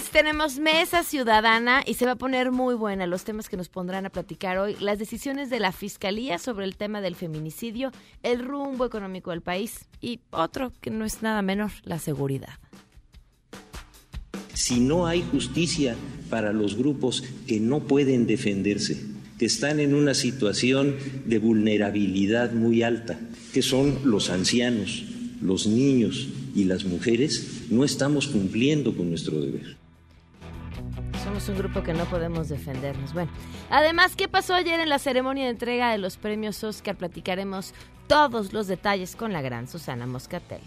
lunes, tenemos mesa ciudadana y se va a poner muy buena los temas que nos pondrán a platicar hoy, las decisiones de la Fiscalía sobre el tema del feminicidio, el rumbo económico del país y otro que no es nada menor, la seguridad. Si no hay justicia para los grupos que no pueden defenderse, que están en una situación de vulnerabilidad muy alta, que son los ancianos, los niños y las mujeres, no estamos cumpliendo con nuestro deber. Somos un grupo que no podemos defendernos. Bueno, además, ¿qué pasó ayer en la ceremonia de entrega de los premios Oscar? Platicaremos todos los detalles con la gran Susana Moscatel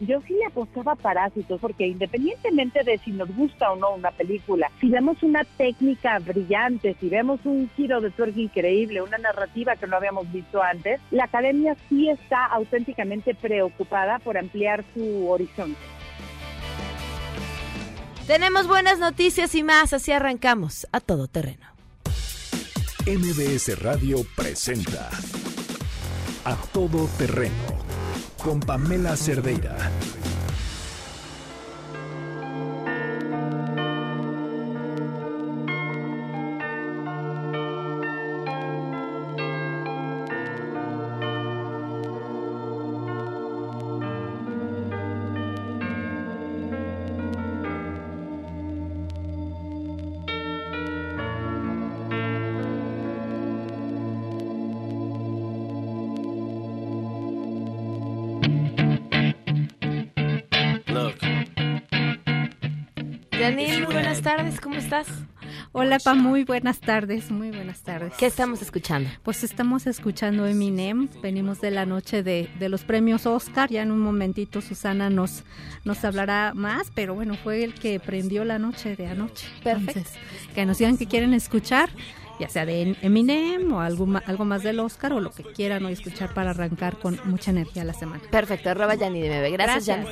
yo sí le apostaba Parásitos porque independientemente de si nos gusta o no una película, si vemos una técnica brillante, si vemos un giro de tuerca increíble, una narrativa que no habíamos visto antes, la academia sí está auténticamente preocupada por ampliar su horizonte. Tenemos buenas noticias y más, así arrancamos a todo terreno. MBS Radio presenta A Todo Terreno con Pamela Cerdeira. Tardes, ¿cómo estás? Hola, Pa, muy buenas tardes, muy buenas tardes. ¿Qué estamos escuchando? Pues estamos escuchando Eminem, venimos de la noche de, de los premios Oscar, ya en un momentito Susana nos, nos hablará más, pero bueno, fue el que prendió la noche de anoche. Perfecto. que nos digan que quieren escuchar ya sea de Eminem o algo, algo más del Oscar o lo que quieran hoy escuchar para arrancar con mucha energía la semana. Perfecto, arroba Yanni de Bebe. Gracias, Yanni.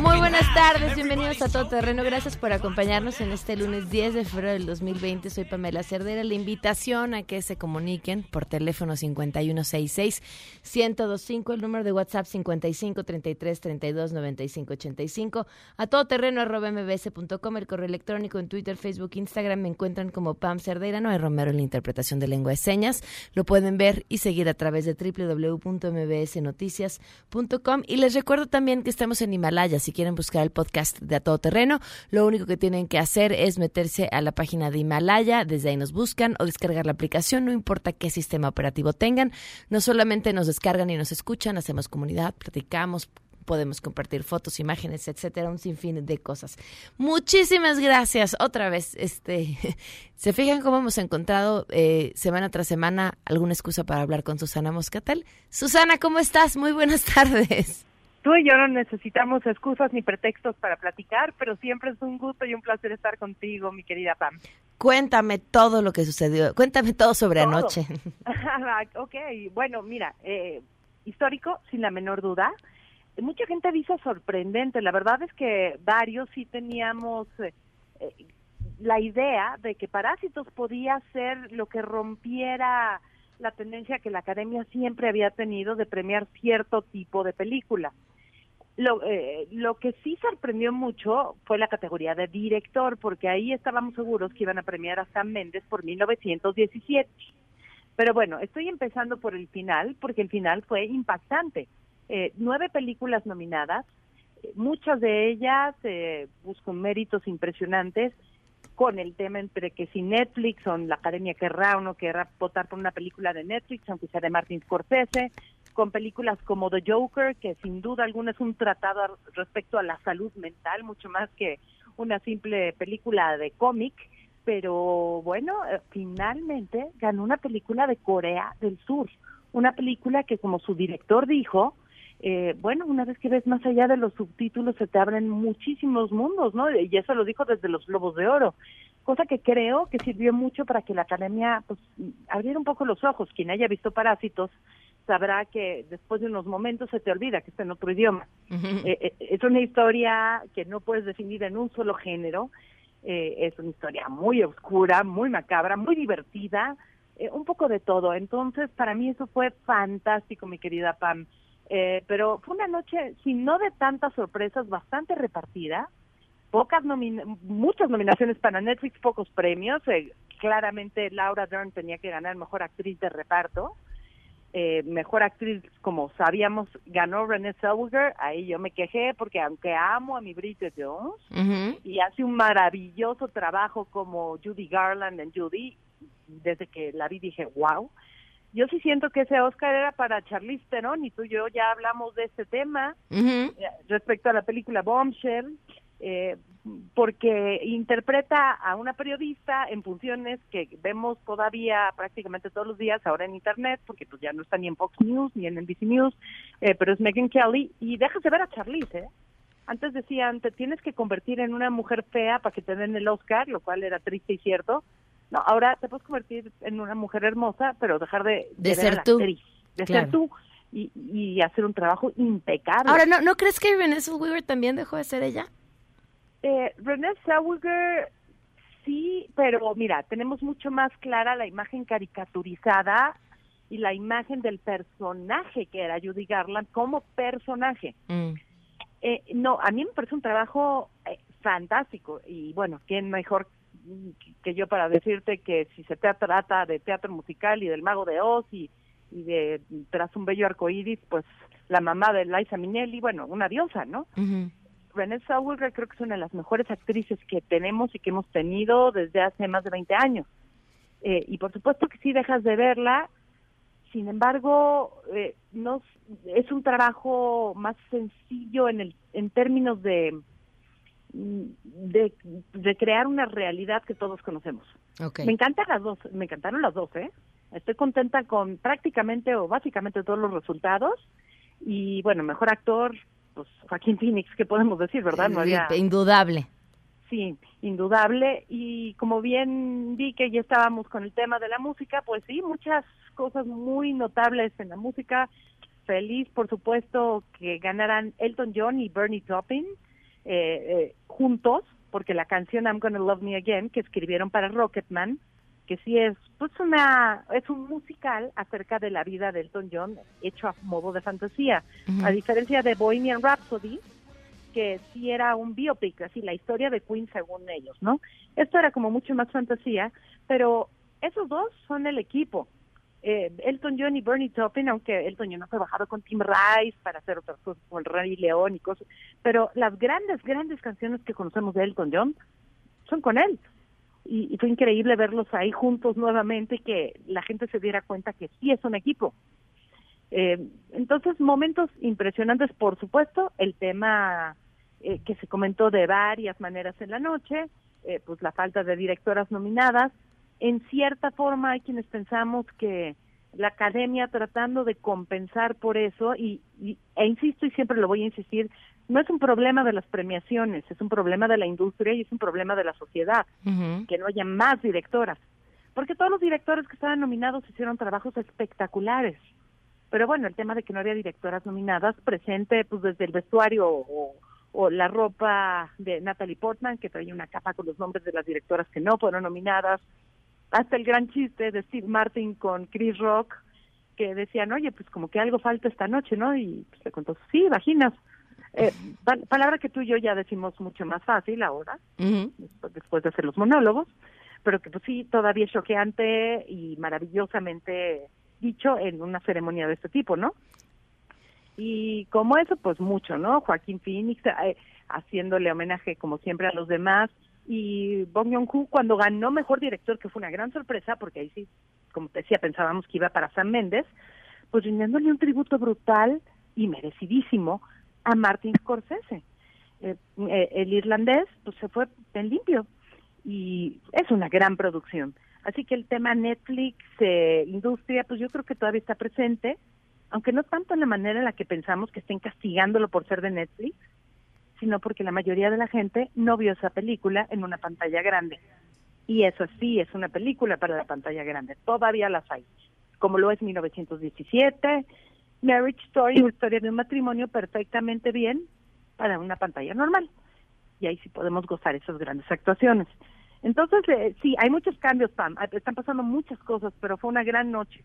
Muy buenas tardes, bienvenidos a Todo Terreno. Gracias por acompañarnos en este lunes 10 de febrero del 2020. Soy Pamela Cerdera. La invitación a que se comuniquen por teléfono 5166-1025, el número de WhatsApp 55333295 85 a todoterreno arroba mbs.com, el correo electrónico en Twitter, Facebook, Instagram me encuentran como Pam Cerdeira, no hay Romero en la interpretación de lengua de señas. Lo pueden ver y seguir a través de www.mbsnoticias.com y les recuerdo también que estamos en Himalaya, si quieren buscar el podcast de A Todo Terreno, lo único que tienen que hacer es meterse a la página de Himalaya, desde ahí nos buscan o descargar la aplicación, no importa qué sistema operativo tengan, no solamente nos descargan y nos escuchan, hacemos comunidad, platicamos, podemos compartir fotos, imágenes, etcétera, un sinfín de cosas. Muchísimas gracias otra vez. Este, se fijan cómo hemos encontrado eh, semana tras semana alguna excusa para hablar con Susana Moscatel. Susana, ¿cómo estás? Muy buenas tardes. Tú y yo no necesitamos excusas ni pretextos para platicar, pero siempre es un gusto y un placer estar contigo, mi querida Pam. Cuéntame todo lo que sucedió, cuéntame todo sobre anoche. ok, bueno, mira, eh, histórico, sin la menor duda mucha gente dice sorprendente. La verdad es que varios sí teníamos eh, eh, la idea de que Parásitos podía ser lo que rompiera la tendencia que la academia siempre había tenido de premiar cierto tipo de película. Lo, eh, lo que sí sorprendió mucho fue la categoría de director, porque ahí estábamos seguros que iban a premiar a Sam Méndez por 1917. Pero bueno, estoy empezando por el final, porque el final fue impactante eh, nueve películas nominadas, eh, muchas de ellas eh, buscan méritos impresionantes con el tema entre que si Netflix o la academia querrá o no querrá votar por una película de Netflix, aunque sea de Martin Scorsese, con películas como The Joker, que sin duda alguna es un tratado respecto a la salud mental, mucho más que una simple película de cómic, pero bueno, eh, finalmente ganó una película de Corea del Sur, una película que como su director dijo, eh, bueno, una vez que ves más allá de los subtítulos se te abren muchísimos mundos, ¿no? Y eso lo dijo desde los Globos de Oro, cosa que creo que sirvió mucho para que la academia pues abriera un poco los ojos. Quien haya visto Parásitos sabrá que después de unos momentos se te olvida que está en otro idioma. Eh, eh, es una historia que no puedes definir en un solo género, es una historia muy oscura, muy macabra, muy divertida, un poco de todo. Entonces, para mí eso fue fantástico, mi querida Pam. Eh, pero fue una noche, si no de tantas sorpresas, bastante repartida. Pocas muchas nominaciones para Netflix, pocos premios. Eh, claramente Laura Dern tenía que ganar Mejor Actriz de Reparto. Eh, mejor actriz, como sabíamos, ganó Renée Zellweger. Ahí yo me quejé porque aunque amo a mi Bridget Jones y hace un maravilloso trabajo como Judy Garland en Judy, desde que la vi dije, wow yo sí siento que ese Oscar era para Charlize Theron y tú y yo ya hablamos de este tema eh, respecto a la película Bombshell, eh, porque interpreta a una periodista en funciones que vemos todavía prácticamente todos los días ahora en Internet, porque pues ya no está ni en Fox News ni en NBC News, eh, pero es Megan Kelly y déjase ver a Charlize, ¿eh? Antes decían, te tienes que convertir en una mujer fea para que te den el Oscar, lo cual era triste y cierto, no, ahora te puedes convertir en una mujer hermosa, pero dejar de, de, ser tú. de ser tú y, y, hacer un trabajo impecable. Ahora, ¿no, ¿no crees que Renée Zellweger también dejó de ser ella? Eh, Renée Zellweger sí, pero mira, tenemos mucho más clara la imagen caricaturizada y la imagen del personaje que era Judy Garland como personaje. Mm. Eh, no, a mí me parece un trabajo eh, fantástico y bueno, ¿quién mejor que yo para decirte que si se trata de teatro musical y del mago de Oz y, de tras un bello arcoíris, pues la mamá de Liza Minnelli, bueno, una diosa, ¿no? Uh Renée Zellweger creo que es una de las mejores actrices que tenemos y que hemos tenido desde hace más de 20 años. Eh, y por supuesto que sí dejas de verla, sin embargo, eh, no es un trabajo más sencillo en el en términos de de, de, crear una realidad que todos conocemos. Me encantan las dos, me encantaron las dos, ¿eh? Estoy contenta con prácticamente o básicamente todos los resultados y bueno, mejor actor, pues Joaquín Phoenix, ¿qué podemos decir, verdad? No Indudable. Sí, indudable. Y como bien vi que ya estábamos con el tema de la música, pues sí, muchas cosas muy notables en la música. Feliz, por supuesto, que ganaran Elton John y Bernie Taupin eh, eh, juntos, porque la canción I'm Gonna Love Me Again, que escribieron para Rocketman, que sí es pues una es un musical acerca de la vida de Elton John hecho a modo de fantasía, a diferencia de Bohemian Rhapsody, que sí era un biopic, así la historia de Queen según ellos, ¿no? Esto era como mucho más fantasía, pero esos dos son el equipo eh, Elton John y Bernie Taupin, aunque Elton John ha trabajado con Tim Rice para hacer otras cosas como el Rey León y cosas, pero las grandes, grandes canciones que conocemos de Elton John son con él. Y, fue increíble verlos ahí juntos nuevamente y que la gente se diera cuenta que sí es un equipo. Eh, entonces, momentos impresionantes, por supuesto, el tema eh, que se comentó de varias maneras en la noche, eh, pues la falta de directoras nominadas, en cierta forma hay quienes pensamos que la academia tratando de compensar por eso y, e insisto y siempre lo voy a insistir no es un problema de las premiaciones es un problema de la industria y es un problema de la sociedad que no haya más directoras. Porque todos los directores que estaban nominados hicieron trabajos espectaculares. Pero bueno el tema de que no había directoras nominadas presente pues desde el vestuario o, o la ropa de Natalie Portman que traía una capa con los nombres de las directoras que no fueron nominadas hasta el gran chiste de Steve Martin con Chris Rock, que decían, oye, pues como que algo falta esta noche, ¿no? Y pues, le contó, sí, vaginas. Eh, palabra que tú y yo ya decimos mucho más fácil ahora, después, de hacer los monólogos, pero que pues sí, todavía es choqueante y maravillosamente dicho en una ceremonia de este tipo, ¿no? Y como eso, pues mucho, ¿no? Joaquín Phoenix eh, haciéndole homenaje como siempre a los demás, y Bong Joon-ho cuando ganó Mejor Director, que fue una gran sorpresa, porque ahí sí, como te decía, pensábamos que iba para Sam Méndez, pues rindiéndole un tributo brutal y merecidísimo a Martin Scorsese. Eh, eh, el irlandés pues se fue en limpio y es una gran producción. Así que el tema Netflix, eh, industria, pues yo creo que todavía está presente. aunque no tanto en la manera en la que pensamos que estén castigándolo por ser de Netflix, sino porque la mayoría de la gente no vio esa película en una pantalla grande. Y eso sí, es una película para la pantalla grande. Todavía las hay. Como lo es 1917, Marriage Story, historia de un matrimonio perfectamente bien para una pantalla normal. Y ahí sí podemos gozar esas grandes actuaciones. Entonces, eh, sí, hay muchos cambios, Pam. Están pasando muchas cosas, pero fue una gran noche.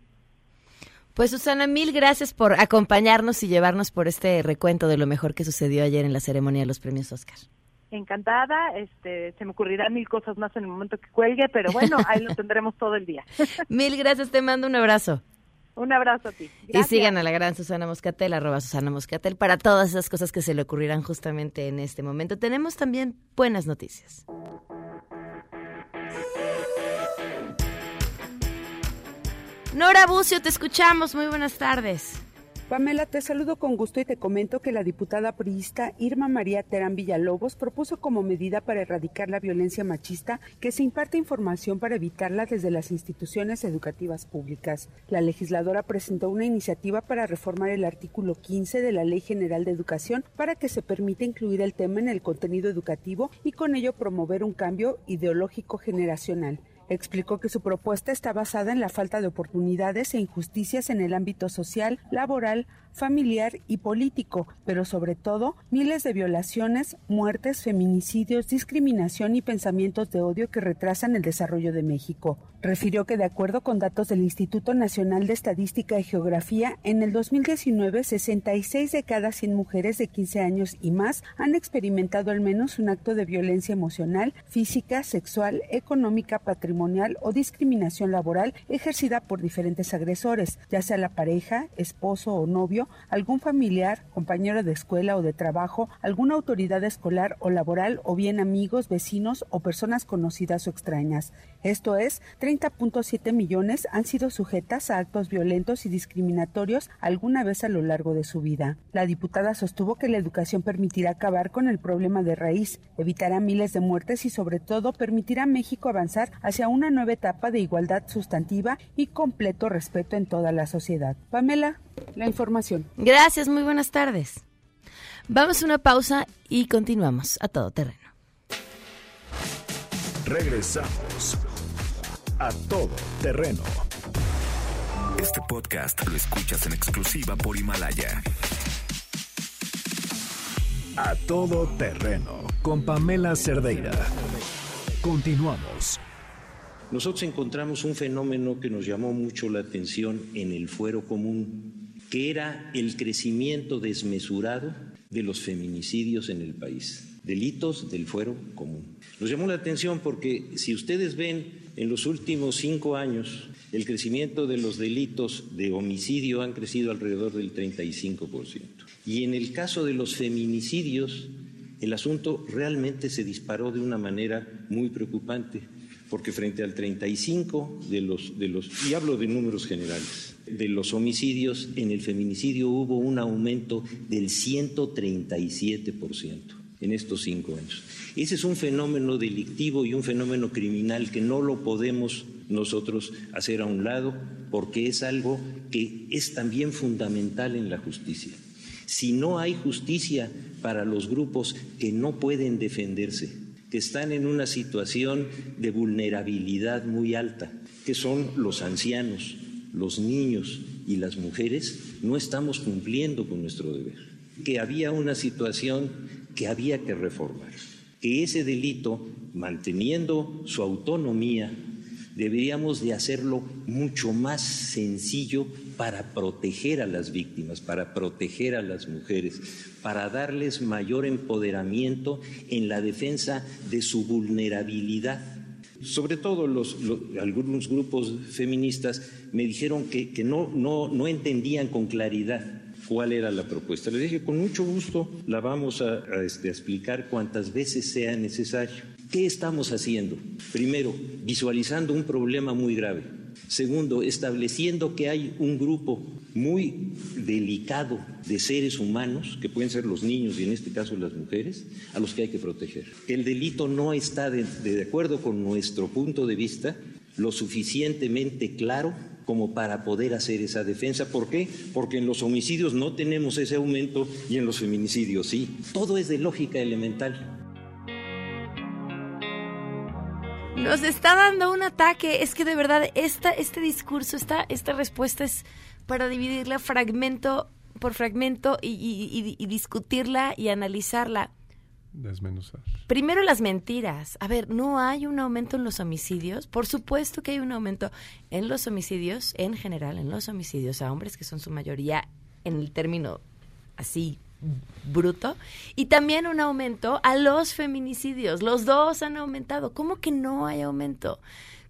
Pues Susana, mil gracias por acompañarnos y llevarnos por este recuento de lo mejor que sucedió ayer en la ceremonia de los premios Oscar. Encantada, este, se me ocurrirán mil cosas más en el momento que cuelgue, pero bueno, ahí lo tendremos todo el día. mil gracias, te mando un abrazo. Un abrazo a ti. Y sigan a la gran Susana Moscatel, arroba Susana Moscatel, para todas esas cosas que se le ocurrirán justamente en este momento. Tenemos también buenas noticias. Nora Bucio, te escuchamos. Muy buenas tardes. Pamela, te saludo con gusto y te comento que la diputada priista Irma María Terán Villalobos propuso como medida para erradicar la violencia machista que se imparte información para evitarla desde las instituciones educativas públicas. La legisladora presentó una iniciativa para reformar el artículo 15 de la Ley General de Educación para que se permita incluir el tema en el contenido educativo y con ello promover un cambio ideológico generacional. Explicó que su propuesta está basada en la falta de oportunidades e injusticias en el ámbito social, laboral, familiar y político, pero sobre todo miles de violaciones, muertes, feminicidios, discriminación y pensamientos de odio que retrasan el desarrollo de México. Refirió que de acuerdo con datos del Instituto Nacional de Estadística y Geografía, en el 2019 66 de cada 100 mujeres de 15 años y más han experimentado al menos un acto de violencia emocional, física, sexual, económica, patrimonial o discriminación laboral ejercida por diferentes agresores, ya sea la pareja, esposo o novio algún familiar, compañero de escuela o de trabajo, alguna autoridad escolar o laboral o bien amigos, vecinos o personas conocidas o extrañas. Esto es, 30.7 millones han sido sujetas a actos violentos y discriminatorios alguna vez a lo largo de su vida. La diputada sostuvo que la educación permitirá acabar con el problema de raíz, evitará miles de muertes y sobre todo permitirá a México avanzar hacia una nueva etapa de igualdad sustantiva y completo respeto en toda la sociedad. Pamela, la información. Gracias, muy buenas tardes. Vamos a una pausa y continuamos a todo terreno. Regresamos a todo terreno. Este podcast lo escuchas en exclusiva por Himalaya. A todo terreno con Pamela Cerdeira. Continuamos. Nosotros encontramos un fenómeno que nos llamó mucho la atención en el fuero común que era el crecimiento desmesurado de los feminicidios en el país, delitos del fuero común. Nos llamó la atención porque si ustedes ven en los últimos cinco años, el crecimiento de los delitos de homicidio han crecido alrededor del 35%. Y en el caso de los feminicidios, el asunto realmente se disparó de una manera muy preocupante, porque frente al 35 de los, de los y hablo de números generales, de los homicidios, en el feminicidio hubo un aumento del 137% en estos cinco años. Ese es un fenómeno delictivo y un fenómeno criminal que no lo podemos nosotros hacer a un lado porque es algo que es también fundamental en la justicia. Si no hay justicia para los grupos que no pueden defenderse, que están en una situación de vulnerabilidad muy alta, que son los ancianos, los niños y las mujeres, no estamos cumpliendo con nuestro deber. Que había una situación que había que reformar. Que ese delito, manteniendo su autonomía, deberíamos de hacerlo mucho más sencillo para proteger a las víctimas, para proteger a las mujeres, para darles mayor empoderamiento en la defensa de su vulnerabilidad sobre todo algunos grupos feministas me dijeron que, no entendían con claridad cuál era la propuesta. Le dije, con mucho gusto la vamos a, este, explicar cuantas veces sea necesario. ¿Qué estamos haciendo? Primero, visualizando un problema muy grave. Segundo, estableciendo que hay un grupo muy delicado de seres humanos, que pueden ser los niños y en este caso las mujeres, a los que hay que proteger. El delito no está, de acuerdo con nuestro punto de vista, lo suficientemente claro como para poder hacer esa defensa. ¿Por qué? Porque en los homicidios no tenemos ese aumento y en los feminicidios sí. Todo es de lógica elemental. Nos está dando un ataque. Es que de verdad, esta, este discurso, esta, esta respuesta es para dividirla fragmento por fragmento y, y discutirla y analizarla. Desmenuzar. Primero las mentiras. A ver, ¿no hay un aumento en los homicidios? Por supuesto que hay un aumento en los homicidios, en general, en los homicidios a hombres, que son su mayoría en el término así bruto, y también un aumento a los feminicidios. Los dos han aumentado. ¿Cómo que no hay aumento?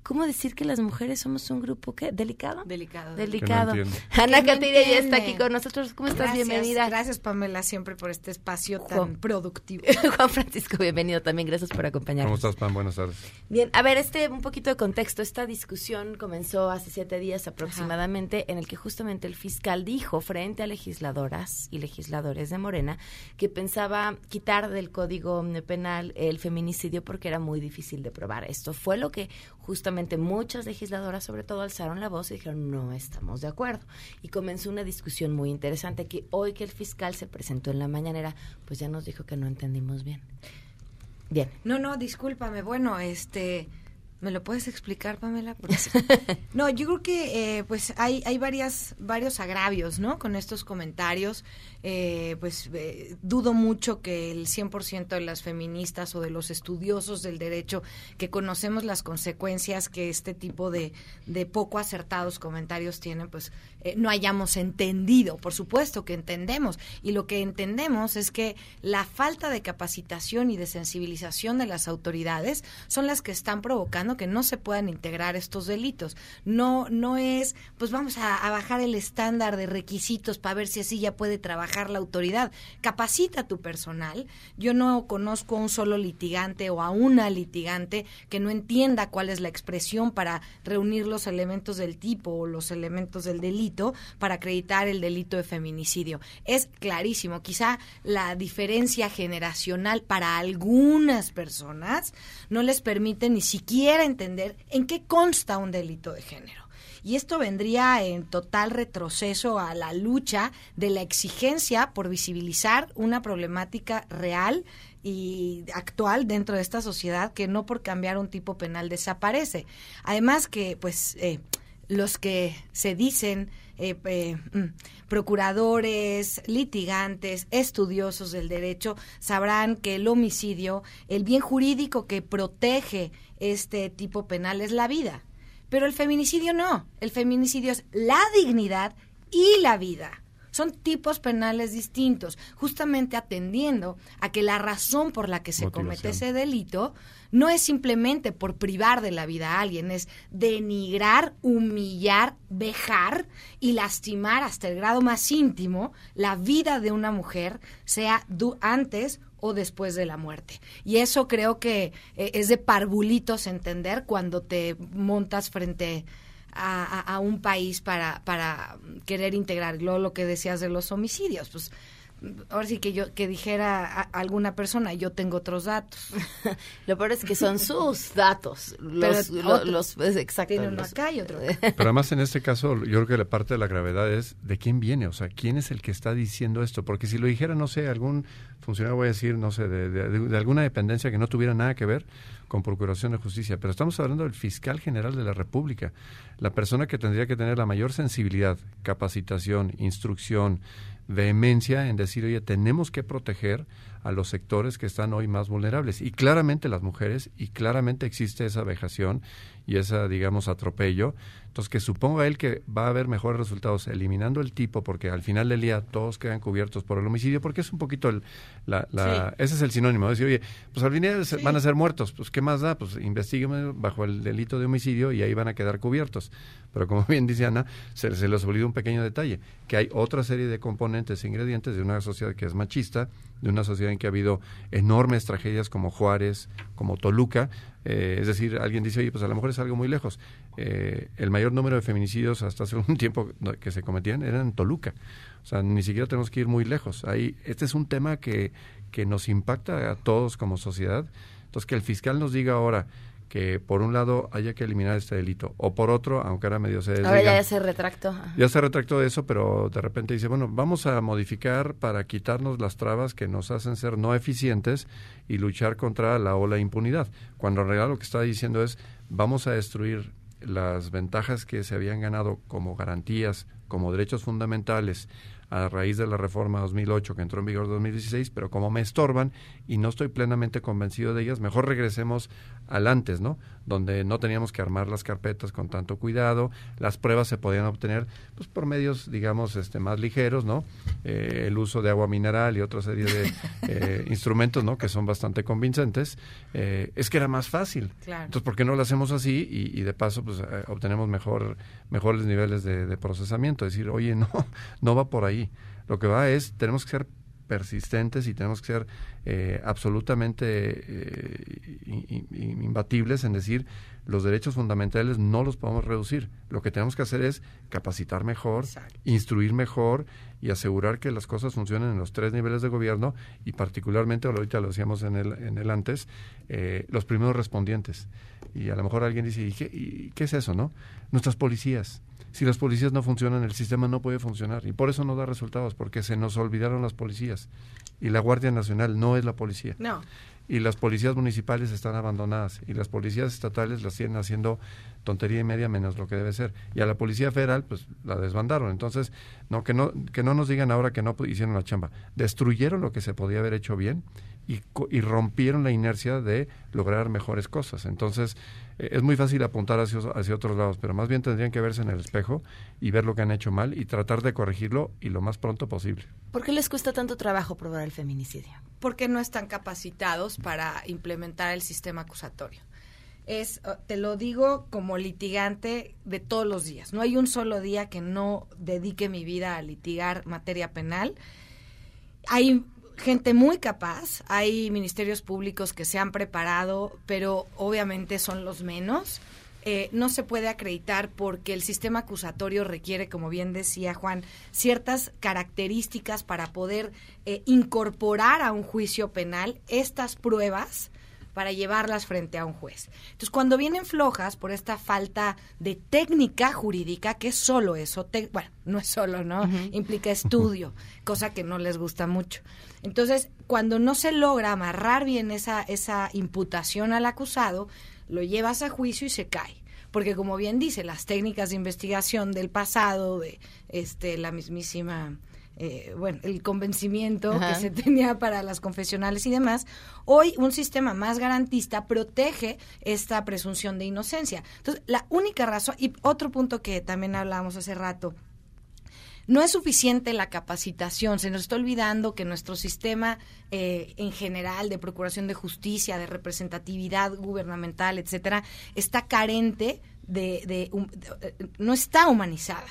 ¿Cómo decir que las mujeres somos un grupo qué? ¿Delicado? Delicado. Delicado. Ana Catiria ya está aquí con nosotros. ¿Cómo estás? Bienvenida. Gracias, Pamela, siempre por este espacio tan productivo. Juan Francisco, bienvenido también. Gracias por acompañarnos. ¿Cómo estás, Pam? Buenas tardes. Bien, a ver, este un poquito de contexto. Esta discusión comenzó hace siete días aproximadamente, en el que justamente el fiscal dijo frente a legisladoras y legisladores de Morena que pensaba quitar del Código Penal el feminicidio porque era muy difícil de probar. Esto fue lo que justamente muchas legisladoras sobre todo alzaron la voz y dijeron no estamos de acuerdo y comenzó una discusión muy interesante que hoy que el fiscal se presentó en la mañanera pues ya nos dijo que no entendimos bien. Bien. No no discúlpame. Bueno este ¿Me lo puedes explicar, Pamela? no, yo creo que eh, pues hay, hay varias, varios agravios, ¿no? Con estos comentarios. Eh, pues eh, dudo mucho que el 100% de las feministas o de los estudiosos del derecho que conocemos las consecuencias que este tipo de, de poco acertados comentarios tienen, pues no hayamos entendido. Por supuesto que entendemos. Y lo que entendemos es que la falta de capacitación y de sensibilización de las autoridades son las que están provocando que no se puedan integrar estos delitos. No, no es, pues vamos a, bajar el estándar de requisitos para ver si así ya puede trabajar la autoridad. Capacita a tu personal. Yo no conozco a un solo litigante o a una litigante que no entienda cuál es la expresión para reunir los elementos del tipo o los elementos del delito para acreditar el delito de feminicidio. Es clarísimo. Quizá la diferencia generacional para algunas personas no les permite ni siquiera entender en qué consta un delito de género. Y esto vendría en total retroceso a la lucha de la exigencia por visibilizar una problemática real y actual dentro de esta sociedad que no por cambiar un tipo penal desaparece. Además que, pues, eh, los que se dicen eh, eh, mm, procuradores, litigantes, estudiosos del derecho sabrán que el homicidio, el bien jurídico que protege este tipo penal es la vida. Pero el feminicidio no. El feminicidio es la dignidad y la vida. Son tipos penales distintos, justamente atendiendo a que la razón por la que se comete ese delito no es simplemente por privar de la vida a alguien, es denigrar, humillar, dejar y lastimar hasta el grado más íntimo la vida de una mujer, sea antes o después de la muerte. Y eso creo que eh, es de parvulitos entender cuando te montas frente a, a, un país para, para querer integrar lo, lo que decías de los homicidios. Pues ahora sí que yo que dijera a alguna persona yo tengo otros datos lo peor es que son sus datos los, los, exacto acá y otro pero además en este caso yo creo que la parte de la gravedad es de quién viene o sea quién es el que está diciendo esto porque si lo dijera no sé algún funcionario voy a decir no sé de, de alguna dependencia que no tuviera nada que ver con Procuración de Justicia, pero estamos hablando del fiscal general de la República, la persona que tendría que tener la mayor sensibilidad, capacitación, instrucción, vehemencia en decir, oye, tenemos que proteger a los sectores que están hoy más vulnerables. Y claramente las mujeres, y claramente existe esa vejación y ese, digamos, atropello. Entonces, que suponga él que va a haber mejores resultados eliminando el tipo, porque al final del día todos quedan cubiertos por el homicidio, porque es un poquito el, la, la ese es el sinónimo. Decir, oye, pues al final van a ser muertos, pues ¿qué más da? Pues investiguenme bajo el delito de homicidio y ahí van a quedar cubiertos. Pero como bien dice Ana, se, se les olvidó un pequeño detalle, que hay otra serie de componentes e ingredientes de una sociedad que es machista, de una sociedad en que ha habido enormes tragedias como Juárez, como Toluca, eh, es decir, alguien dice, oye, pues a lo mejor es algo muy lejos. Eh, el mayor número de feminicidios hasta hace un tiempo que se cometían eran en Toluca. O sea, ni siquiera tenemos que ir muy lejos. Ahí, este es un tema que, que nos impacta a todos como sociedad. Entonces, que el fiscal nos diga ahora que por un lado haya que eliminar este delito o por otro, aunque ahora medio se Ahora ya se retractó. Ya se retractó de eso, pero de repente dice, bueno, vamos a modificar para quitarnos las trabas que nos hacen ser no eficientes y luchar contra la ola de impunidad. Cuando en realidad lo que está diciendo es, vamos a destruir las ventajas que se habían ganado como garantías, como derechos fundamentales a raíz de la reforma 2008 que entró en vigor en 2016, pero como me estorban y no estoy plenamente convencido de ellas, mejor regresemos al antes, ¿no? Donde no teníamos que armar las carpetas con tanto cuidado, las pruebas se podían obtener pues por medios, digamos, este más ligeros, ¿no? Eh, el uso de agua mineral y otra serie de eh, instrumentos, ¿no? Que son bastante convincentes. Eh, es que era más fácil. Entonces, ¿por qué no lo hacemos así y, de paso, pues obtenemos mejor mejores niveles de, de procesamiento? Decir, oye, no, no va por ahí. Lo que va es, tenemos que ser persistentes y tenemos que ser eh, absolutamente eh, imbatibles en decir los derechos fundamentales no los podemos reducir. Lo que tenemos que hacer es capacitar mejor, instruir mejor y asegurar que las cosas funcionen en los tres niveles de gobierno y particularmente, ahorita lo decíamos en el, en el antes, eh, los primeros respondientes. Y a lo mejor alguien dice, ¿y qué, ¿y qué es eso, no? Nuestras policías si las policías no funcionan, el sistema no puede funcionar. Y por eso no da resultados, porque se nos olvidaron las policías. Y la Guardia Nacional no es la policía. No. Y las policías municipales están abandonadas. Y las policías estatales las tienen haciendo tontería y media menos lo que debe ser. Y a la policía federal, pues la desbandaron. Entonces, no que no que no nos digan ahora que no hicieron la chamba. Destruyeron lo que se podía haber hecho bien y, y rompieron la inercia de lograr mejores cosas. Entonces, es muy fácil apuntar hacia, hacia otros lados, pero más bien tendrían que verse en el espejo y ver lo que han hecho mal y tratar de corregirlo y lo más pronto posible. ¿Por qué les cuesta tanto trabajo probar el feminicidio? Porque no están capacitados para implementar el sistema acusatorio. Es, uh, te lo digo como litigante de todos los días. No hay un solo día que no dedique mi vida a litigar materia penal. Hay gente muy capaz, hay ministerios públicos que se han preparado, pero obviamente son los menos. Eh, no se puede acreditar porque el sistema acusatorio requiere, como bien decía Juan, ciertas características para poder eh, incorporar a un juicio penal estas pruebas para llevarlas frente a un juez. Entonces, cuando vienen flojas por esta falta de técnica jurídica, que es solo eso, bueno, no es solo, ¿no? Implica estudio, cosa que no les gusta mucho. Entonces, cuando no se logra amarrar bien esa, esa imputación al acusado, lo llevas a juicio y se cae porque como bien dice las técnicas de investigación del pasado de este la mismísima eh, bueno, el convencimiento que se tenía para las confesionales y demás, hoy un sistema más garantista protege esta presunción de inocencia. Entonces, la única razón, y otro punto que también hablábamos hace rato, no es suficiente la capacitación, se nos está olvidando que nuestro sistema eh, en general de procuración de justicia, de representatividad gubernamental, etcétera, está carente de, de eh, no está humanizada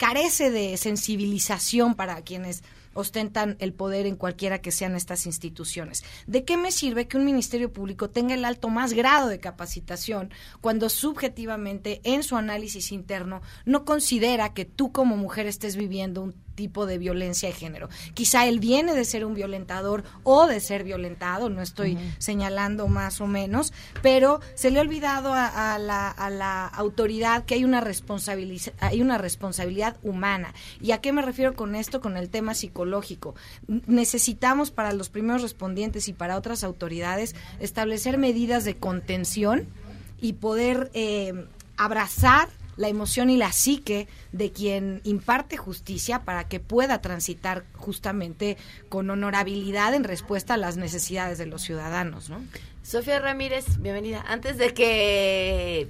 carece de sensibilización para quienes ostentan el poder en cualquiera que sean estas instituciones. ¿De qué me sirve que un Ministerio Público tenga el alto más grado de capacitación cuando subjetivamente en su análisis interno no considera que tú como mujer estés viviendo un tipo de violencia de género. Quizá él viene de ser un violentador o de ser violentado, no estoy señalando más o menos, pero se le ha olvidado a, la, autoridad que hay una, hay una responsabilidad humana. ¿Y a qué me refiero con esto? Con el tema psicológico. Necesitamos para los primeros respondientes y para otras autoridades establecer medidas de contención y poder eh, abrazar la emoción y la psique de quien imparte justicia para que pueda transitar justamente con honorabilidad en respuesta a las necesidades de los ciudadanos, ¿no? Sofía Ramírez, bienvenida. Antes de que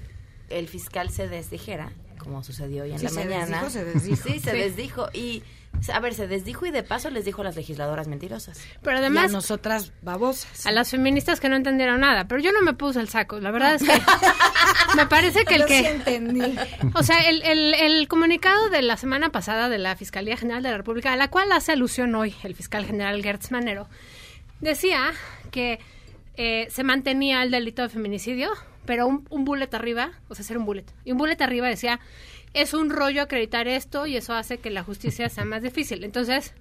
el fiscal se desdijera, como sucedió hoy en la mañana. se desdijo. Sí, se desdijo y a ver, se desdijo y de paso les dijo a las legisladoras mentirosas. Pero además... a nosotras babosas. A las feministas que no entendieron nada. Pero yo no me puse el saco. La verdad es que me parece que el que... entendí. O sea, el, el, comunicado de la semana pasada de la Fiscalía General de la República, a la cual hace alusión hoy el fiscal general Gertz Manero, decía que eh, se mantenía el delito de feminicidio, pero un, un bullet arriba, o sea, hacer un bullet. Y un bullet arriba decía es un rollo acreditar esto y eso hace que la justicia sea más difícil. Entonces,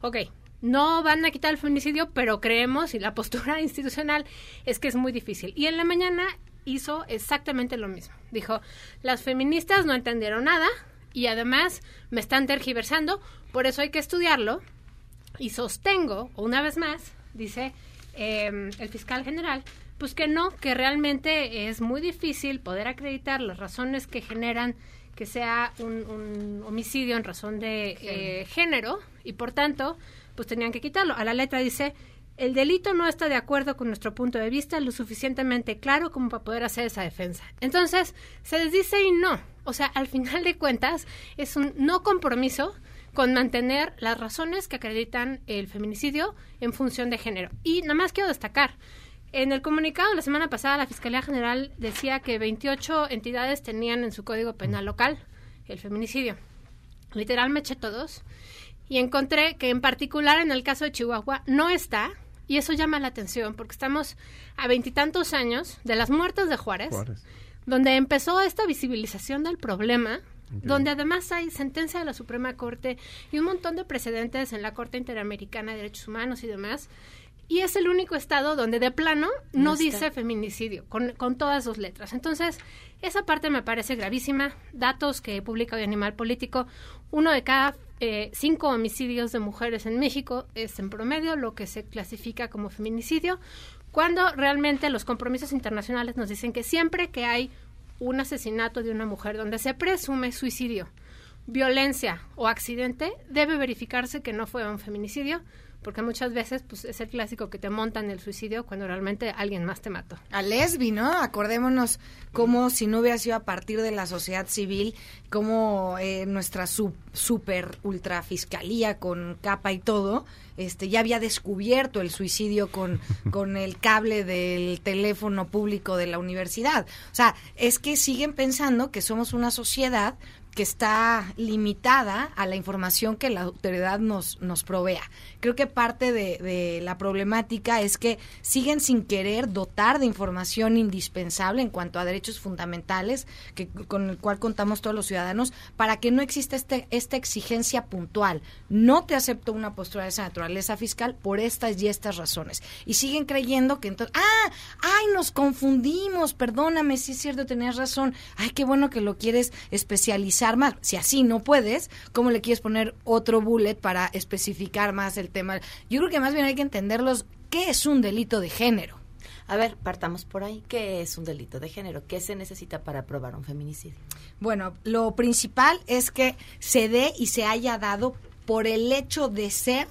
ok, no van a quitar el feminicidio, pero creemos y la postura institucional es que es muy difícil. Y en la mañana hizo exactamente lo mismo. Dijo, las feministas no entendieron nada y además me están tergiversando, por eso hay que estudiarlo. Y sostengo, una vez más, dice eh, el fiscal general, pues que no, que realmente es muy difícil poder acreditar las razones que generan que sea un, homicidio en razón de eh, género y por tanto, pues tenían que quitarlo. A la letra dice, el delito no está de acuerdo con nuestro punto de vista lo suficientemente claro como para poder hacer esa defensa. Entonces, se les dice y no. O sea, al final de cuentas, es un no compromiso con mantener las razones que acreditan el feminicidio en función de género. Y nada más quiero destacar, en el comunicado la semana pasada la Fiscalía General decía que 28 entidades tenían en su Código Penal local el feminicidio. Literal me eché todos y encontré que en particular en el caso de Chihuahua no está y eso llama la atención porque estamos a veintitantos años de las muertes de Juárez, donde empezó esta visibilización del problema, donde además hay sentencia de la Suprema Corte y un montón de precedentes en la Corte Interamericana de Derechos Humanos y demás. Y es el único estado donde de plano no, dice feminicidio, con, con, todas sus letras. Entonces, esa parte me parece gravísima. Datos que publica hoy Animal Político, uno de cada eh, cinco homicidios de mujeres en México es en promedio lo que se clasifica como feminicidio, cuando realmente los compromisos internacionales nos dicen que siempre que hay un asesinato de una mujer donde se presume suicidio, violencia o accidente, debe verificarse que no fue un feminicidio, porque muchas veces pues es el clásico que te montan el suicidio cuando realmente alguien más te mató. A lesbi, ¿no? Acordémonos cómo si no hubiera sido a partir de la sociedad civil, cómo eh, nuestra super ultra fiscalía con capa y todo, este ya había descubierto el suicidio con, con el cable del teléfono público de la universidad. O sea, es que siguen pensando que somos una sociedad que está limitada a la información que la autoridad nos, nos provea. Creo que parte de, la problemática es que siguen sin querer dotar de información indispensable en cuanto a derechos fundamentales que, con el cual contamos todos los ciudadanos para que no exista este, esta exigencia puntual. No te acepto una postura de esa naturaleza fiscal por estas y estas razones. Y siguen creyendo que entonces, ah, ay, nos confundimos, perdóname, si es cierto, tenías razón. Ay, qué bueno que lo quieres especializar más. Si así no puedes, ¿cómo le quieres poner otro bullet para especificar más el tema? Yo creo que más bien hay que entenderlos. ¿Qué es un delito de género? A ver, partamos por ahí. ¿Qué es un delito de género? ¿Qué se necesita para probar un feminicidio? Bueno, lo principal es que se dé y se haya dado por el hecho de ser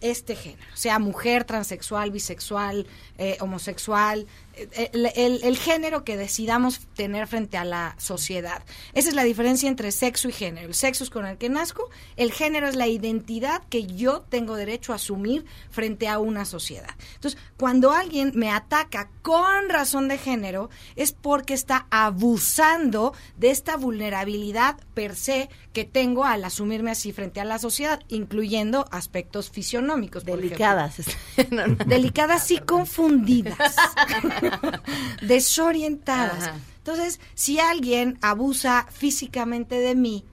este género, sea mujer, transexual, bisexual, eh, homosexual, el, género que decidamos tener frente a la sociedad. Esa es la diferencia entre sexo y género. El sexo es con el que nazco, el género es la identidad que yo tengo derecho a asumir frente a una sociedad. Entonces, cuando alguien me ataca con razón de género, es porque está abusando de esta vulnerabilidad per se que tengo al asumirme así frente a la sociedad, incluyendo aspectos fisionómicos. Delicadas. Delicadas y confundidas. desorientadas. Entonces, si alguien abusa físicamente de mí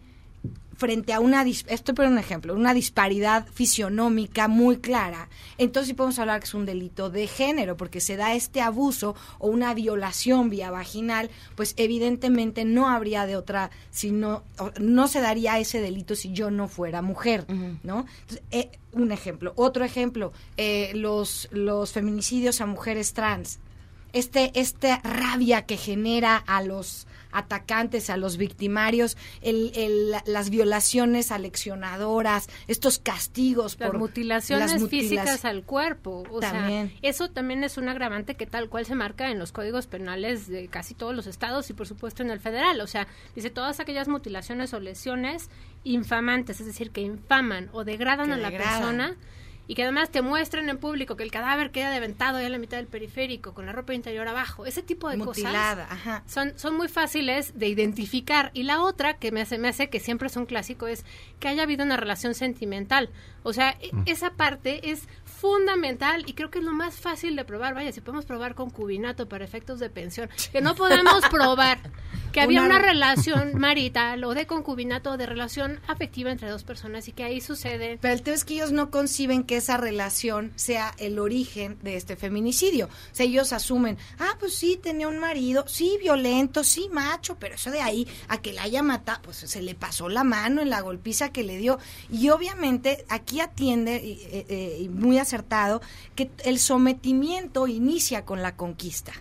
frente a una, esto por un ejemplo, una disparidad fisionómica muy clara, entonces sí podemos hablar que es un delito de género, porque se da este abuso o una violación vía vaginal, pues evidentemente no habría de otra, si no, no se daría ese delito si yo no fuera mujer, ¿no? Eh, un ejemplo. Otro ejemplo, eh, los, los feminicidios a mujeres trans este, esta rabia que genera a los atacantes, a los victimarios, el, las violaciones aleccionadoras, estos castigos las mutilaciones físicas al cuerpo. O también. Sea, eso también es un agravante que tal cual se marca en los códigos penales de casi todos los estados y por supuesto en el federal. O sea, dice todas aquellas mutilaciones o lesiones infamantes, es decir, que infaman o degradan a la persona y que además te muestren en público que el cadáver queda deventado ya en la mitad del periférico con la ropa interior abajo, ese tipo de cosas son son muy fáciles de identificar. Y la otra que me hace me hace que siempre es un clásico es que haya habido una relación sentimental, o sea, e, mm. esa parte es fundamental y creo que es lo más fácil de probar, vaya, si podemos probar concubinato para efectos de pensión, que no podamos probar que había una relación marital o de concubinato o de relación afectiva entre dos personas y que ahí sucede. Pero el tema es que ellos no conciben que esa relación sea el origen de este feminicidio. O sea, ellos asumen, ah, pues sí, tenía un marido, sí, violento, sí, macho, pero eso de ahí a que la haya matado, pues se le pasó la mano en la golpiza que le dio. Y obviamente aquí atiende, eh, eh, muy acertado, que el sometimiento inicia con la conquista.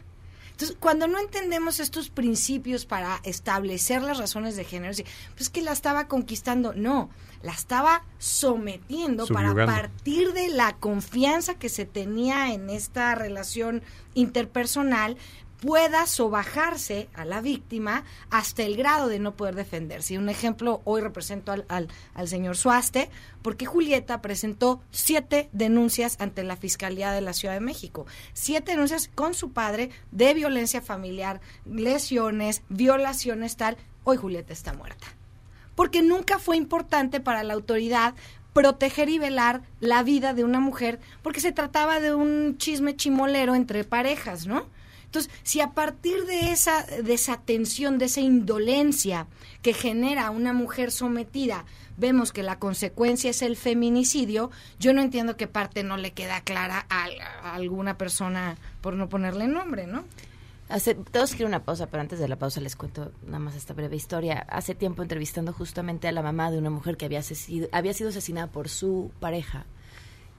Entonces, cuando no entendemos estos principios para establecer las razones de género, pues que la estaba conquistando, no, la estaba sometiendo para partir de la confianza que se tenía en esta relación interpersonal, pueda sobajarse a la víctima hasta el grado de no poder defenderse. Un ejemplo, hoy represento al, al, señor Suaste, porque Julieta presentó siete denuncias ante la Fiscalía de la Ciudad de México. Siete denuncias con su padre de violencia familiar, lesiones, violaciones, tal. Hoy Julieta está muerta. Porque nunca fue importante para la autoridad proteger y velar la vida de una mujer, porque se trataba de un chisme chimolero entre parejas, ¿no? Entonces, si a partir de esa desatención, de esa indolencia que genera una mujer sometida, vemos que la consecuencia es el feminicidio, yo no entiendo qué parte no le queda clara a, alguna persona por no ponerle nombre, ¿no? Hace, todos quieren una pausa, pero antes de la pausa les cuento nada más esta breve historia. Hace tiempo entrevistando justamente a la mamá de una mujer que había, había sido asesinada por su pareja,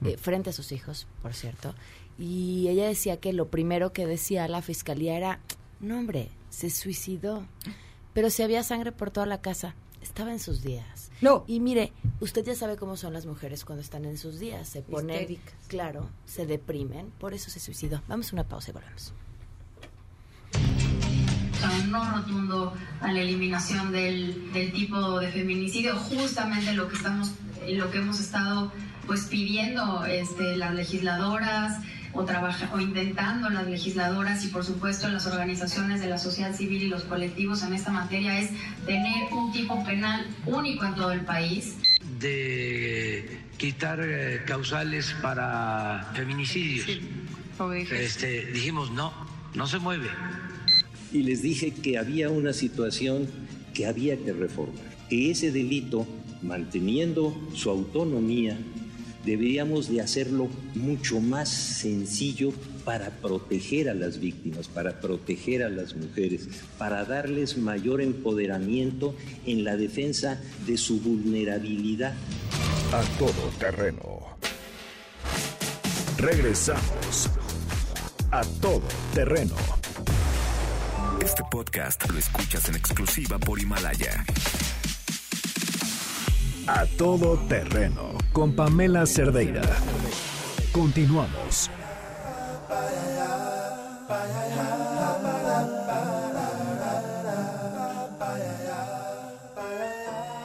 eh, mm. frente a sus hijos, por cierto y ella decía que lo primero que decía la fiscalía era, no hombre, se suicidó, pero si había sangre por toda la casa, estaba en sus días. No. Y mire, usted ya sabe cómo son las mujeres cuando están en sus días, se ponen, claro, se deprimen, por eso se suicidó. Vamos a una pausa y volvemos. Un no rotundo a la eliminación del, del tipo de feminicidio, justamente lo que estamos, lo que hemos estado pues pidiendo este, las legisladoras, o, trabaja, o intentando las legisladoras y por supuesto las organizaciones de la sociedad civil y los colectivos en esta materia es tener un tipo penal único en todo el país. De quitar eh, causales para feminicidios. este, dijimos no, no se mueve. Y les dije que había una situación que había que reformar, que ese delito, manteniendo su autonomía, deberíamos de hacerlo mucho más sencillo para proteger a las víctimas, para proteger a las mujeres, para darles mayor empoderamiento en la defensa de su vulnerabilidad. A todo terreno. Regresamos a todo terreno. Este podcast lo escuchas en exclusiva por Himalaya. A todo terreno con Pamela Cerdeira. Continuamos.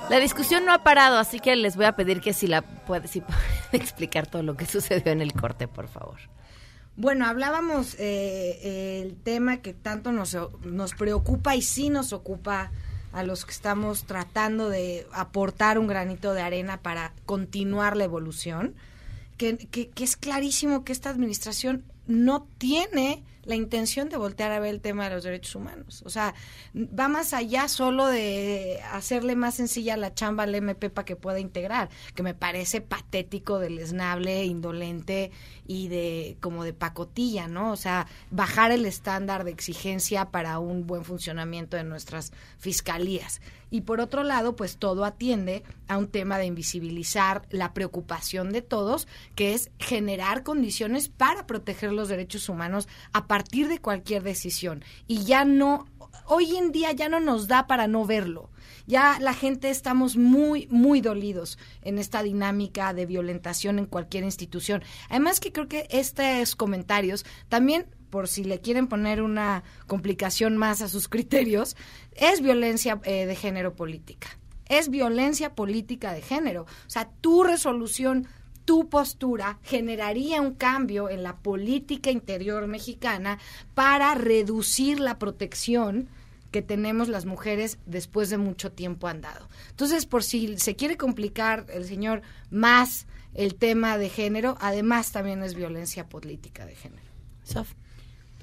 La discusión no ha parado, así que les voy a pedir que si la puede, si puede explicar todo lo que sucedió en el corte, por favor. Bueno, hablábamos eh, el tema que tanto nos, nos preocupa y sí nos ocupa a los que estamos tratando de aportar un granito de arena para continuar la evolución, que, que, que es clarísimo que esta administración no tiene la intención de voltear a ver el tema de los derechos humanos. O sea, va más allá solo de hacerle más sencilla la chamba al MP para que pueda integrar, que me parece patético, deleznable, indolente y de como de pacotilla, ¿no? O sea, bajar el estándar de exigencia para un buen funcionamiento de nuestras fiscalías. Y por otro lado, pues todo atiende a un tema de invisibilizar la preocupación de todos, que es generar condiciones para proteger los derechos humanos a partir de cualquier decisión. Y ya no, hoy en día ya no nos da para no verlo. Ya la gente estamos muy, muy dolidos en esta dinámica de violentación en cualquier institución. Además que creo que estos comentarios también por si le quieren poner una complicación más a sus criterios, es violencia eh, de género política. Es violencia política de género. O sea, tu resolución tu postura generaría un cambio en la política interior mexicana para reducir la protección que tenemos las mujeres después de mucho tiempo andado. Entonces, por si se quiere complicar el señor más el tema de género, además también es violencia política de género.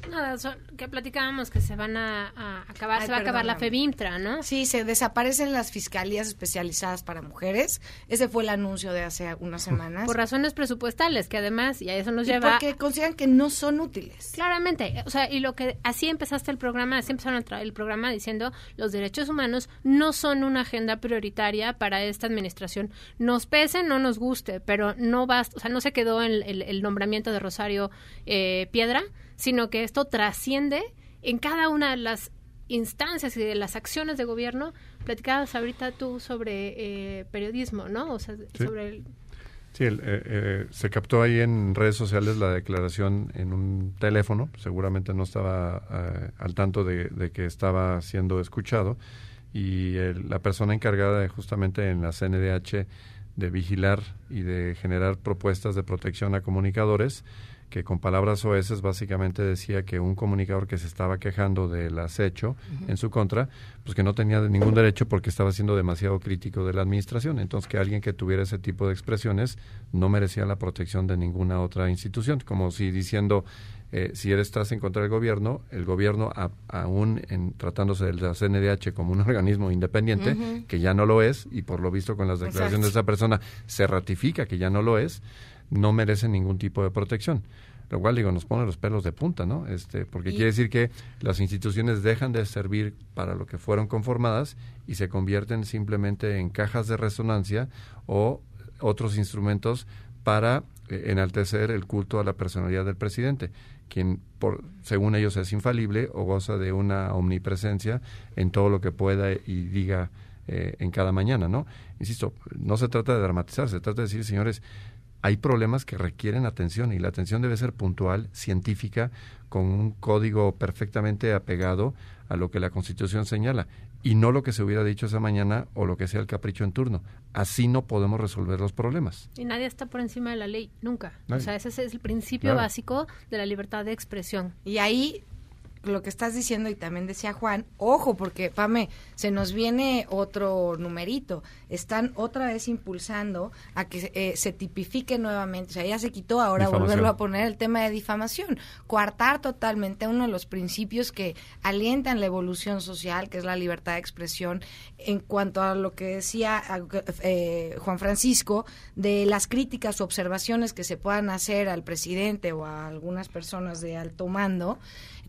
Nada, que platicábamos que se van a, acabar, se va a acabar la FEBIMTRA, ¿no? Sí, se desaparecen las fiscalías especializadas para mujeres. Ese fue el anuncio de hace unas semanas. Por razones presupuestales, que además, y a eso nos lleva... Porque consideran que no son útiles. Claramente, o sea, y lo que así empezaste el programa, así empezaron el programa diciendo los derechos humanos no son una agenda prioritaria para esta administración. Nos pese, no nos guste, pero no basta, o sea, no se quedó en el, nombramiento de Rosario eh, Piedra, sino que esto trasciende en cada una de las instancias y de las acciones de gobierno. Platicabas ahorita tú sobre eh, periodismo, ¿no? O sea, sobre el... Sí, eh, eh, se captó ahí en redes sociales la declaración en un teléfono, seguramente no estaba al tanto de, que estaba siendo escuchado, y la persona encargada de, justamente en la CNDH de vigilar y de generar propuestas de protección a comunicadores, que con palabras oeces básicamente decía que un comunicador que se estaba quejando del acecho en su contra, pues que no tenía ningún derecho porque estaba siendo demasiado crítico de la administración. Entonces que alguien que tuviera ese tipo de expresiones no merecía la protección de ninguna otra institución, como si diciendo eh, si eres estás en contra del gobierno, el gobierno aún en, tratándose de la CNDH como un organismo independiente, que ya no lo es, y por lo visto con las declaraciones de esa persona se ratifica que ya no lo es, no merecen ningún tipo de protección. Lo cual, digo, nos pone los pelos de punta, ¿no? Este, porque quiere decir que las instituciones dejan de servir para lo que fueron conformadas y se convierten simplemente en cajas de resonancia o otros instrumentos para eh, enaltecer el culto a la personalidad del presidente, quien, por, según ellos, es infalible o goza de una omnipresencia en todo lo que pueda y diga eh, en cada mañana, ¿no? Insisto, no se trata de dramatizar, se trata de decir, señores, hay problemas que requieren atención y la atención debe ser puntual, científica, con un código perfectamente apegado a lo que la Constitución señala y no lo que se hubiera dicho esa mañana o lo que sea el capricho en turno. Así no podemos resolver los problemas. Y nadie está por encima de la ley, nunca. O sea, ese es el principio básico de la libertad de expresión. Y ahí lo que estás diciendo y también decía Juan, ojo, porque Pame, se nos viene otro numerito. Están otra vez impulsando a que eh, se tipifique nuevamente, o sea, ya se quitó, ahora volverlo a poner el tema de difamación. Coartar totalmente uno de los principios que alientan la evolución social, que es la libertad de expresión, en cuanto a lo que decía eh, Juan Francisco, de las críticas o observaciones que se puedan hacer al presidente o a algunas personas de alto mando.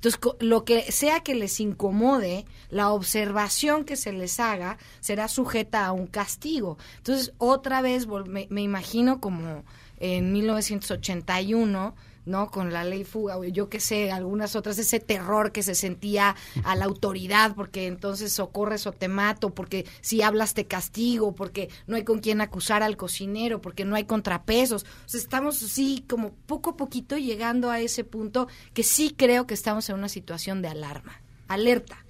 Entonces, lo que sea que les incomode, la observación que se les haga será sujeta a un castigo. Entonces, otra vez me, me imagino como en 1981 ¿no? Con la ley fuga, o yo qué sé, algunas otras, ese terror que se sentía a la autoridad, porque entonces socorres o te mato, porque si hablas te castigo, porque no hay con quién acusar al cocinero, porque no hay contrapesos. O sea, estamos sí como poco a poquito llegando a ese punto que sí creo que estamos en una situación de alarma, alerta.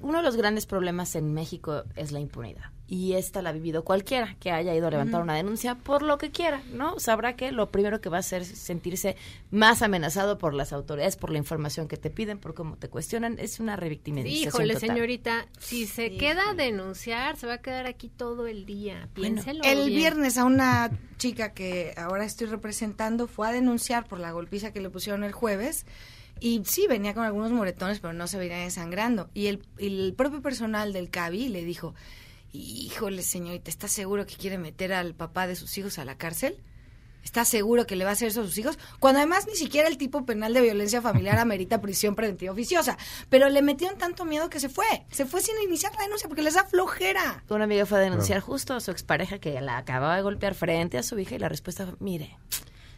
uno de los grandes problemas en México es la impunidad y esta la ha vivido cualquiera que haya ido a levantar una denuncia por lo que quiera, ¿no? Sabrá que lo primero que va a hacer es sentirse más amenazado por las autoridades, por la información que te piden, por cómo te cuestionan, es una revictimización Híjole, señorita, si se queda a denunciar, se va a quedar aquí todo el día. Piénselo El viernes a una chica que ahora estoy representando fue a denunciar por la golpiza que le pusieron el jueves y sí, venía con algunos moretones, pero no se venía desangrando. Y el, el propio personal del CABI le dijo, híjole señorita, ¿está seguro que quiere meter al papá de sus hijos a la cárcel? ¿Está seguro que le va a hacer eso a sus hijos? Cuando además ni siquiera el tipo penal de violencia familiar amerita prisión preventiva oficiosa. Pero le metieron tanto miedo que se fue. Se fue sin iniciar la denuncia porque les da flojera. Una amiga fue a denunciar justo a su expareja que la acababa de golpear frente a su hija y la respuesta fue, mire,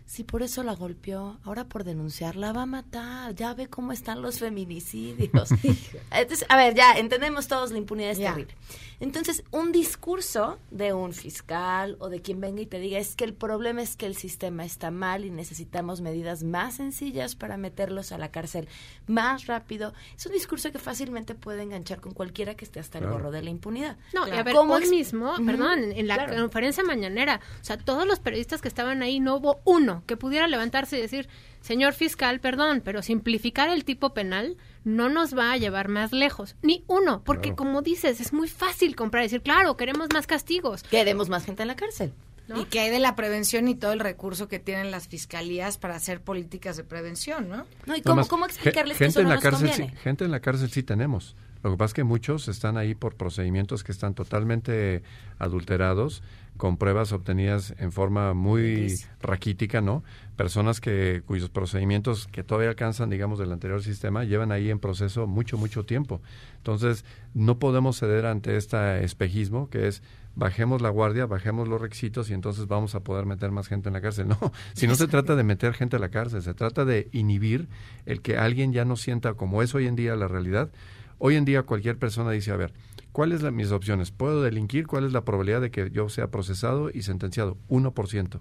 si por eso la golpeó, ahora por denunciarla va a matar. Ya ve cómo están los feminicidios. Entonces, a ver, ya entendemos todos la impunidad es terrible. Entonces, un discurso de un fiscal o de quien venga y te diga es que el problema es que el sistema está mal y necesitamos medidas más sencillas para meterlos a la cárcel más rápido. Es un discurso que fácilmente puede enganchar con cualquiera que esté hasta el gorro de la impunidad. No, y a ver, hoy mismo, perdón, en la conferencia mañanera, o sea, todos los periodistas que estaban ahí no hubo uno que pudiera levantarse y decir, señor fiscal, perdón, pero simplificar el tipo penal no nos va a llevar más lejos. Ni uno, porque como dices, es muy fácil comprar y decir, claro, queremos más castigos. Queremos más gente en la cárcel. Y que hay de la prevención y todo el recurso que tienen las fiscalías para hacer políticas de prevención, ¿no? No, ¿y cómo, cómo explicarles que eso en no la nos cárcel, conviene? sí- gente en la cárcel sí tenemos. Lo que pasa es que muchos están ahí por procedimientos que están totalmente adulterados, con pruebas obtenidas en forma muy raquítica, ¿no? Personas que cuyos procedimientos que todavía alcanzan, digamos, del anterior sistema, llevan ahí en proceso mucho, mucho tiempo. Entonces, no podemos ceder ante este espejismo que es bajemos la guardia, bajemos los requisitos y entonces vamos a poder meter más gente en la cárcel. No, si no se trata de meter gente a la cárcel, se trata de inhibir el que alguien ya no sienta como es hoy en día la realidad. Hoy en día cualquier persona dice, a ver, ¿cuáles son mis opciones? ¿Puedo delinquir? ¿Cuál es la probabilidad de que yo sea procesado y sentenciado? 1%.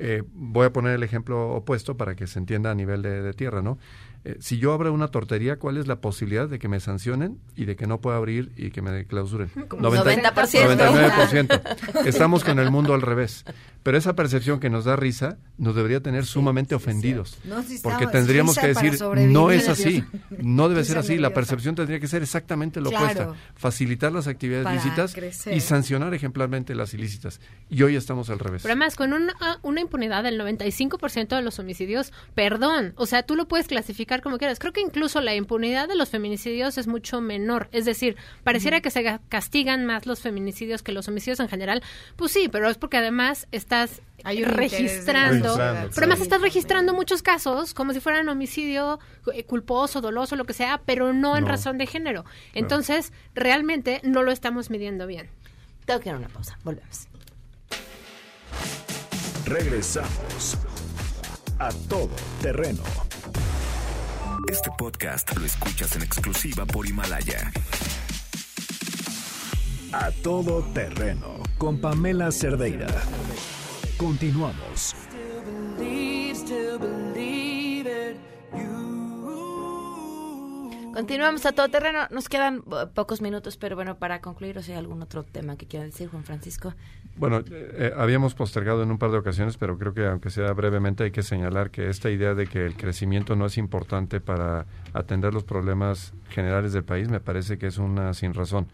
Eh, voy a poner el ejemplo opuesto para que se entienda a nivel de, de tierra, ¿no? Eh, si yo abro una tortería, ¿cuál es la posibilidad de que me sancionen y de que no pueda abrir y que me clausuren? Como 90%. 99%. Estamos con el mundo al revés. Pero esa percepción que nos da risa nos debería tener sumamente ofendidos. No, porque estaba- tendríamos que decir, no es así. No debe ser así. La percepción tendría que ser exactamente lo Claro. opuesta. Facilitar las actividades lícitas crecer. y sancionar ejemplarmente las ilícitas. Y hoy estamos al revés. Pero además, con una, una impunidad del 95% de los homicidios, perdón, o sea, tú lo puedes clasificar como quieras. Creo que incluso la impunidad de los feminicidios es mucho menor. Es decir, pareciera que se ga- castigan más los feminicidios que los homicidios en general. Pues sí, pero es porque además estás Hay registrando, pero además estás registrando muchos casos como si fueran homicidio eh, culposo, doloso, lo que sea, pero no en No. razón de género. Entonces, realmente no lo estamos midiendo bien. Tengo que ir a una pausa. Volvemos. Regresamos a todo terreno. Este podcast lo escuchas en exclusiva por Himalaya. A todo terreno con Pamela Cerdeira. Continuamos. Continuamos a todo terreno. Nos quedan eh, pocos minutos, pero bueno, para concluir, o sea, algún otro tema que quiera decir, Juan Francisco. Bueno, eh, eh, habíamos postergado en un par de ocasiones, pero creo que aunque sea brevemente hay que señalar que esta idea de que el crecimiento no es importante para atender los problemas generales del país me parece que es una sin razón.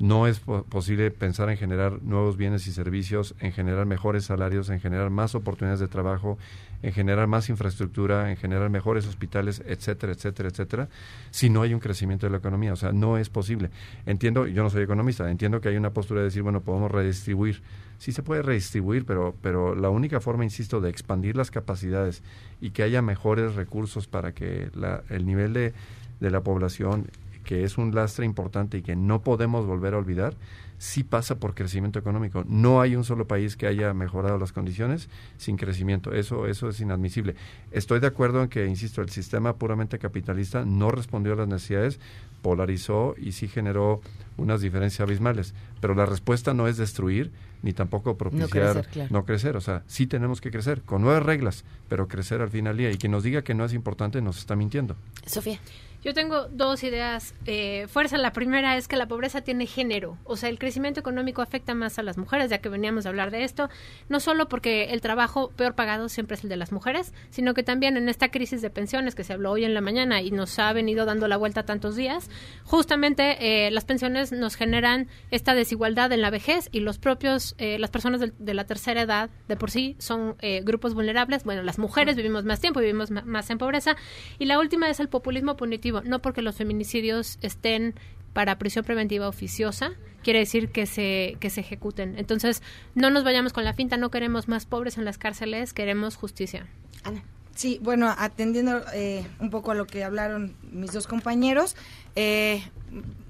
No es po- posible pensar en generar nuevos bienes y servicios, en generar mejores salarios, en generar más oportunidades de trabajo, en generar más infraestructura, en generar mejores hospitales, etcétera, etcétera, etcétera, si no hay un crecimiento de la economía. O sea, no es posible. Entiendo, yo no soy economista, entiendo que hay una postura de decir, bueno, podemos redistribuir. Sí se puede redistribuir, pero, pero la única forma, insisto, de expandir las capacidades y que haya mejores recursos para que la- el nivel de, de la población, que es un lastre importante y que no podemos volver a olvidar, sí pasa por crecimiento económico. No hay un solo país que haya mejorado las condiciones sin crecimiento. Eso, eso es inadmisible. Estoy de acuerdo en que, insisto, el sistema puramente capitalista no respondió a las necesidades, polarizó y sí generó unas diferencias abismales. Pero la respuesta no es destruir ni tampoco propiciar crecer, claro. no crecer. O sea, sí tenemos que crecer con nuevas reglas, pero crecer al final día. Y quien nos diga que no es importante nos está mintiendo. Sofía. Yo tengo dos ideas. Eh, fuerza, la primera es que la pobreza tiene género. O sea, el crecimiento económico afecta más a las mujeres, ya que veníamos a hablar de esto. No solo porque el trabajo peor pagado siempre es el de las mujeres, sino que también en esta crisis de pensiones que se habló hoy en la mañana y nos ha venido dando la vuelta tantos días, justamente eh, las pensiones nos generan esta desigualdad en la vejez y los propios, eh, las personas del- de, la tercera edad de por sí son eh, grupos vulnerables. Bueno, las mujeres vivimos más tiempo, vivimos más en pobreza. Y la última es el populismo punitivo. No porque los feminicidios estén para prisión preventiva oficiosa, quiere decir que se, que se ejecuten. Entonces, no nos vayamos con la finta, no queremos más pobres en las cárceles, queremos justicia. Sí, bueno, atendiendo eh, un poco a lo que hablaron mis dos compañeros, eh,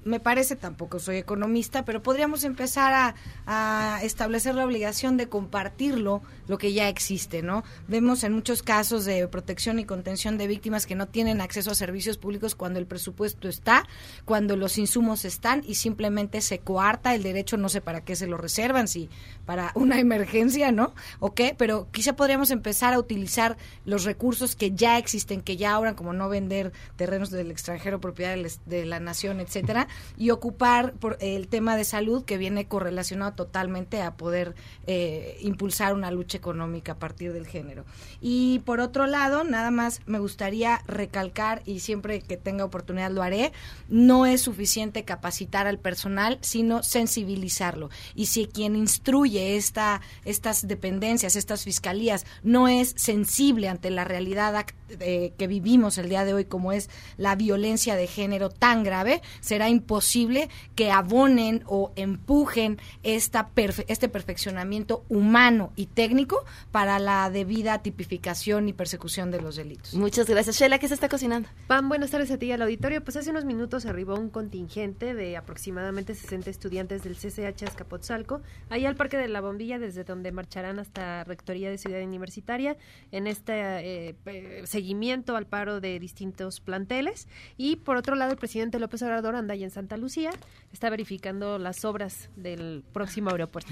me parece, tampoco soy economista, pero podríamos empezar a, a establecer la obligación de compartirlo, lo que ya existe, ¿no? Vemos en muchos casos de protección y contención de víctimas que no tienen acceso a servicios públicos cuando el presupuesto está, cuando los insumos están y simplemente se coarta el derecho, no sé para qué se lo reservan, si para una emergencia, ¿no? ¿O qué? Pero quizá podríamos empezar a utilizar los recursos que ya existen, que ya ahora, como no vender terrenos del extranjero, propiedad de la nación, etcétera, y ocupar por el tema de salud que viene correlacionado totalmente a poder eh, impulsar una lucha económica a partir del género. Y por otro lado, nada más me gustaría recalcar, y siempre que tenga oportunidad lo haré, no es suficiente capacitar al personal, sino sensibilizarlo. Y si quien instruye esta, estas dependencias, estas fiscalías, no es sensible ante la realidad eh, que vivimos el día de hoy, como es la violencia de género tan grave, será imposible que abonen o empujen esta este perfeccionamiento humano y técnico para la debida tipificación y persecución de los delitos. Muchas gracias. Sheila, ¿qué se está cocinando? Pam, buenas tardes a ti y al auditorio. Pues hace unos minutos arribó un contingente de aproximadamente 60 estudiantes del CCH Escapotzalco, ahí al Parque de la Bombilla, desde donde marcharán hasta Rectoría de Ciudad Universitaria en este eh, seguimiento al paro de distintos planteles. Y por otro lado, el presidente López Obrador anda ahí en Santa Lucía, está verificando las obras del próximo aeropuerto.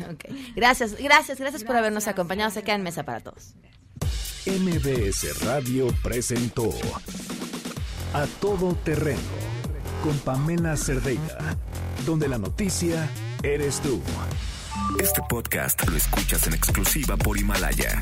Gracias, gracias, gracias, por habernos acompañado. Se queda en mesa para todos. MBS Radio presentó A Todo Terreno con Pamela Cerdeira, donde la noticia eres tú. Este podcast lo escuchas en exclusiva por Himalaya.